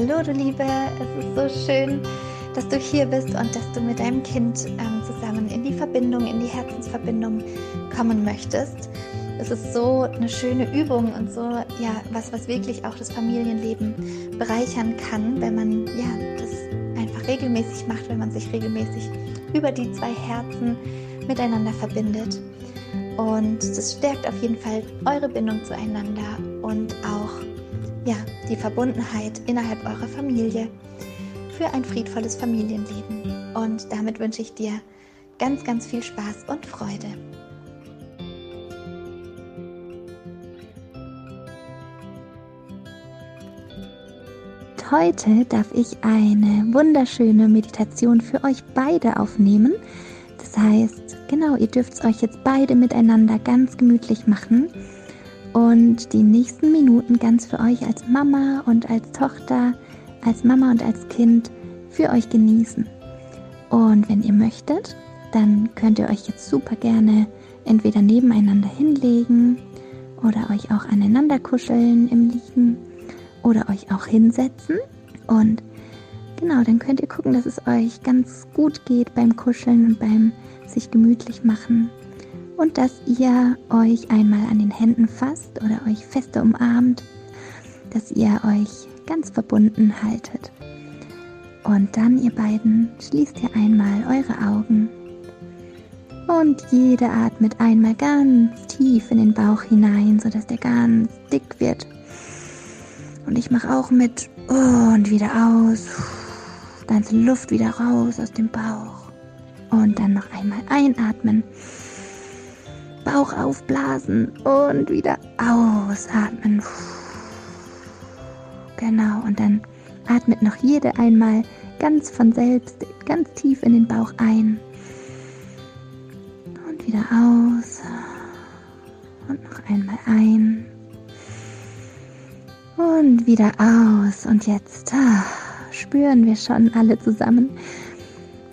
Hallo du Liebe, es ist so schön, dass du hier bist und dass du mit deinem Kind ähm, zusammen in die Verbindung, in die Herzensverbindung kommen möchtest. Es ist so eine schöne Übung und so ja was, was wirklich auch das Familienleben bereichern kann, wenn man ja das einfach regelmäßig macht, wenn man sich regelmäßig über die zwei Herzen miteinander verbindet. Und das stärkt auf jeden Fall eure Bindung zueinander und auch ja, die Verbundenheit innerhalb eurer Familie für ein friedvolles Familienleben. Und damit wünsche ich dir ganz, ganz viel Spaß und Freude. Heute darf ich eine wunderschöne Meditation für euch beide aufnehmen. Das heißt, genau, ihr dürft es euch jetzt beide miteinander ganz gemütlich machen und die nächsten Minuten ganz für euch als Mama und als Tochter, als Mama und als Kind für euch genießen. Und wenn ihr möchtet, dann könnt ihr euch jetzt super gerne entweder nebeneinander hinlegen oder euch auch aneinander kuscheln im Liegen oder euch auch hinsetzen. Und genau, dann könnt ihr gucken, dass es euch ganz gut geht beim Kuscheln und beim sich gemütlich machen und dass ihr euch einmal an den Händen fasst oder euch fester umarmt, dass ihr euch ganz verbunden haltet. Und dann, ihr beiden, schließt ihr einmal eure Augen und jede atmet einmal ganz tief in den Bauch hinein, sodass der ganz dick wird. Und ich mache auch mit und wieder aus. Ganze Luft wieder raus aus dem Bauch. Und dann noch einmal einatmen. Bauch aufblasen und wieder ausatmen. Genau, und dann atmet noch jede einmal ganz von selbst, ganz tief in den Bauch ein. Und wieder aus. Und noch einmal ein. Und wieder aus. Und jetzt ah, spüren wir schon alle zusammen,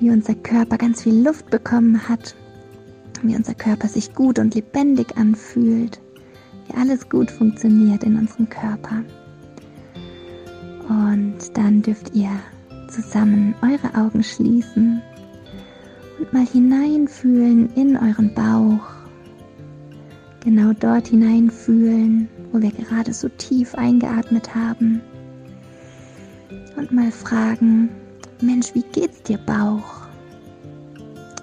wie unser Körper ganz viel Luft bekommen hat wie unser Körper sich gut und lebendig anfühlt, wie alles gut funktioniert in unserem Körper. Und dann dürft ihr zusammen eure Augen schließen und mal hineinfühlen in euren Bauch. Genau dort hineinfühlen, wo wir gerade so tief eingeatmet haben. Und mal fragen, Mensch, wie geht's dir Bauch?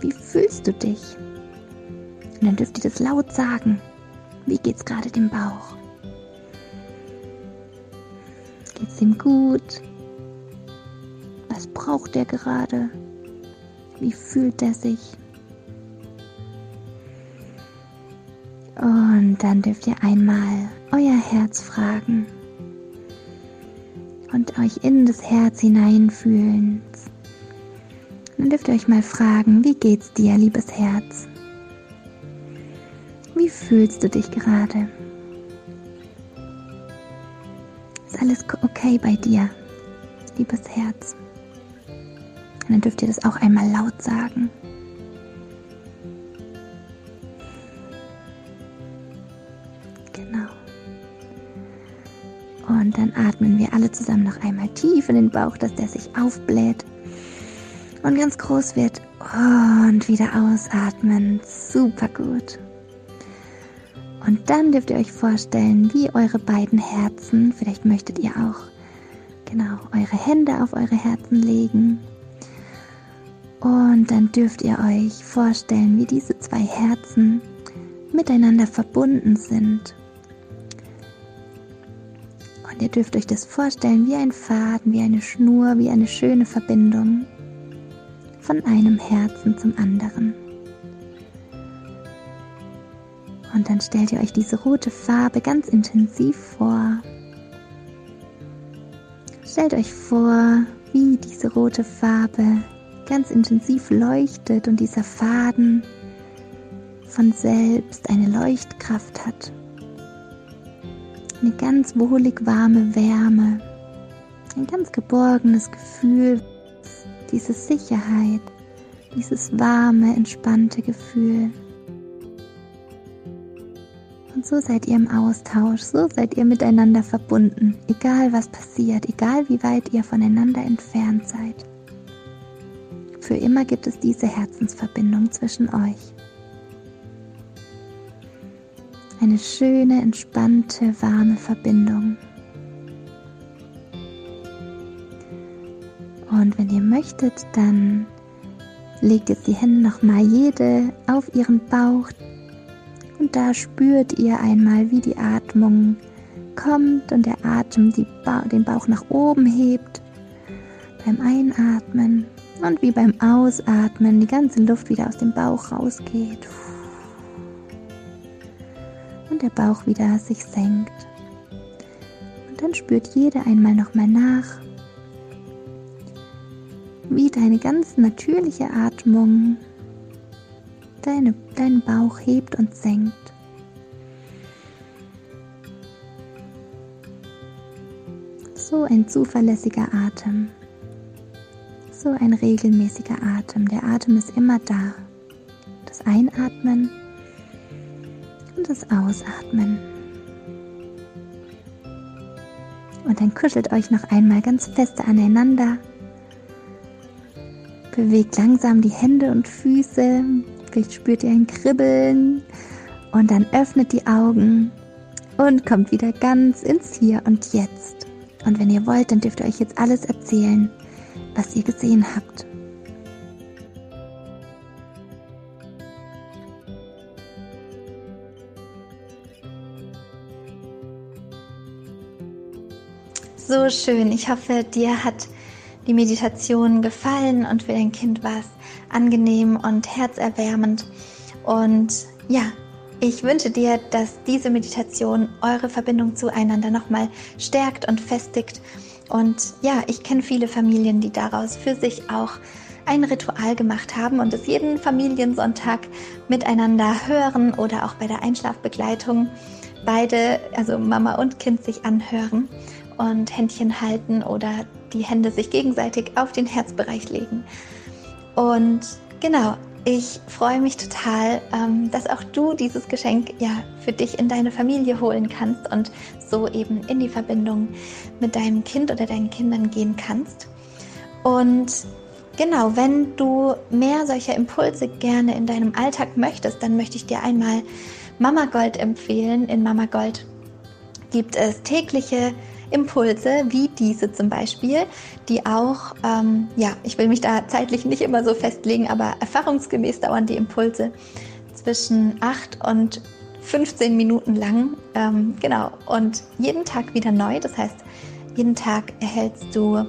Wie fühlst du dich? Und dann dürft ihr das laut sagen. Wie geht's gerade dem Bauch? Geht's ihm gut? Was braucht er gerade? Wie fühlt er sich? Und dann dürft ihr einmal euer Herz fragen und euch in das Herz hineinfühlen. Dann dürft ihr euch mal fragen, wie geht's dir, liebes Herz? Wie fühlst du dich gerade? Ist alles okay bei dir, liebes Herz? Und dann dürft ihr das auch einmal laut sagen. Genau. Und dann atmen wir alle zusammen noch einmal tief in den Bauch, dass der sich aufbläht und ganz groß wird. Und wieder ausatmen. Super gut. Und dann dürft ihr euch vorstellen, wie eure beiden Herzen, vielleicht möchtet ihr auch genau eure Hände auf eure Herzen legen. Und dann dürft ihr euch vorstellen, wie diese zwei Herzen miteinander verbunden sind. Und ihr dürft euch das vorstellen wie ein Faden, wie eine Schnur, wie eine schöne Verbindung von einem Herzen zum anderen. Und dann stellt ihr euch diese rote Farbe ganz intensiv vor. Stellt euch vor, wie diese rote Farbe ganz intensiv leuchtet und dieser Faden von selbst eine Leuchtkraft hat. Eine ganz wohlig warme Wärme, ein ganz geborgenes Gefühl, diese Sicherheit, dieses warme, entspannte Gefühl. So seid ihr im Austausch, so seid ihr miteinander verbunden, egal was passiert, egal wie weit ihr voneinander entfernt seid. Für immer gibt es diese Herzensverbindung zwischen euch. Eine schöne, entspannte, warme Verbindung. Und wenn ihr möchtet, dann legt jetzt die Hände nochmal jede auf ihren Bauch und da spürt ihr einmal, wie die Atmung kommt und der Atem ba den Bauch nach oben hebt beim Einatmen und wie beim Ausatmen die ganze Luft wieder aus dem Bauch rausgeht und der Bauch wieder sich senkt. Und dann spürt jeder einmal nochmal nach, wie deine ganz natürliche Atmung deine, deinen Bauch hebt und senkt. So ein zuverlässiger Atem. So ein regelmäßiger Atem. Der Atem ist immer da. Das Einatmen und das Ausatmen. Und dann kuschelt euch noch einmal ganz feste aneinander. Bewegt langsam die Hände und Füße, Vielleicht spürt ihr ein Kribbeln und dann öffnet die Augen und kommt wieder ganz ins Hier und Jetzt. Und wenn ihr wollt, dann dürft ihr euch jetzt alles erzählen, was ihr gesehen habt. So schön. Ich hoffe, dir hat die Meditation gefallen und für dein Kind war es angenehm und herzerwärmend. Und ja, ich wünsche dir, dass diese Meditation eure Verbindung zueinander nochmal stärkt und festigt. Und ja, ich kenne viele Familien, die daraus für sich auch ein Ritual gemacht haben und es jeden Familiensonntag miteinander hören oder auch bei der Einschlafbegleitung beide, also Mama und Kind, sich anhören und Händchen halten oder die Hände sich gegenseitig auf den Herzbereich legen. Und genau, ich freue mich total, ähm, dass auch du dieses Geschenk ja für dich in deine Familie holen kannst und so eben in die Verbindung mit deinem Kind oder deinen Kindern gehen kannst. Und genau, wenn du mehr solcher Impulse gerne in deinem Alltag möchtest, dann möchte ich dir einmal Mama Gold empfehlen. In Mama Gold gibt es tägliche Impulse wie diese zum Beispiel, die auch, ähm, ja, ich will mich da zeitlich nicht immer so festlegen, aber erfahrungsgemäß dauern die Impulse zwischen 8 und 15 Minuten lang. Ähm, genau, und jeden Tag wieder neu. Das heißt, jeden Tag erhältst du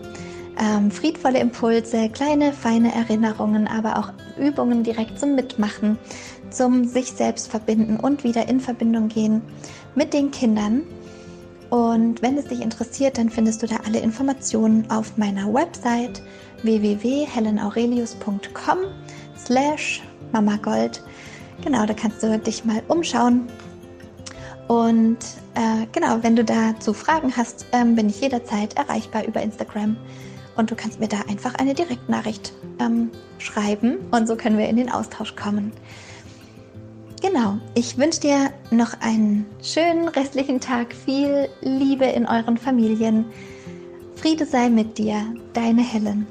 ähm, friedvolle Impulse, kleine, feine Erinnerungen, aber auch Übungen direkt zum Mitmachen, zum sich selbst verbinden und wieder in Verbindung gehen mit den Kindern. Und wenn es dich interessiert, dann findest du da alle Informationen auf meiner Website www.helenaurelius.com slash mamagold. Genau, da kannst du dich mal umschauen. Und äh, genau, wenn du dazu Fragen hast, ähm, bin ich jederzeit erreichbar über Instagram. Und du kannst mir da einfach eine Direktnachricht ähm, schreiben und so können wir in den Austausch kommen. Genau, ich wünsche dir noch einen schönen restlichen Tag, viel Liebe in euren Familien. Friede sei mit dir, deine Helen.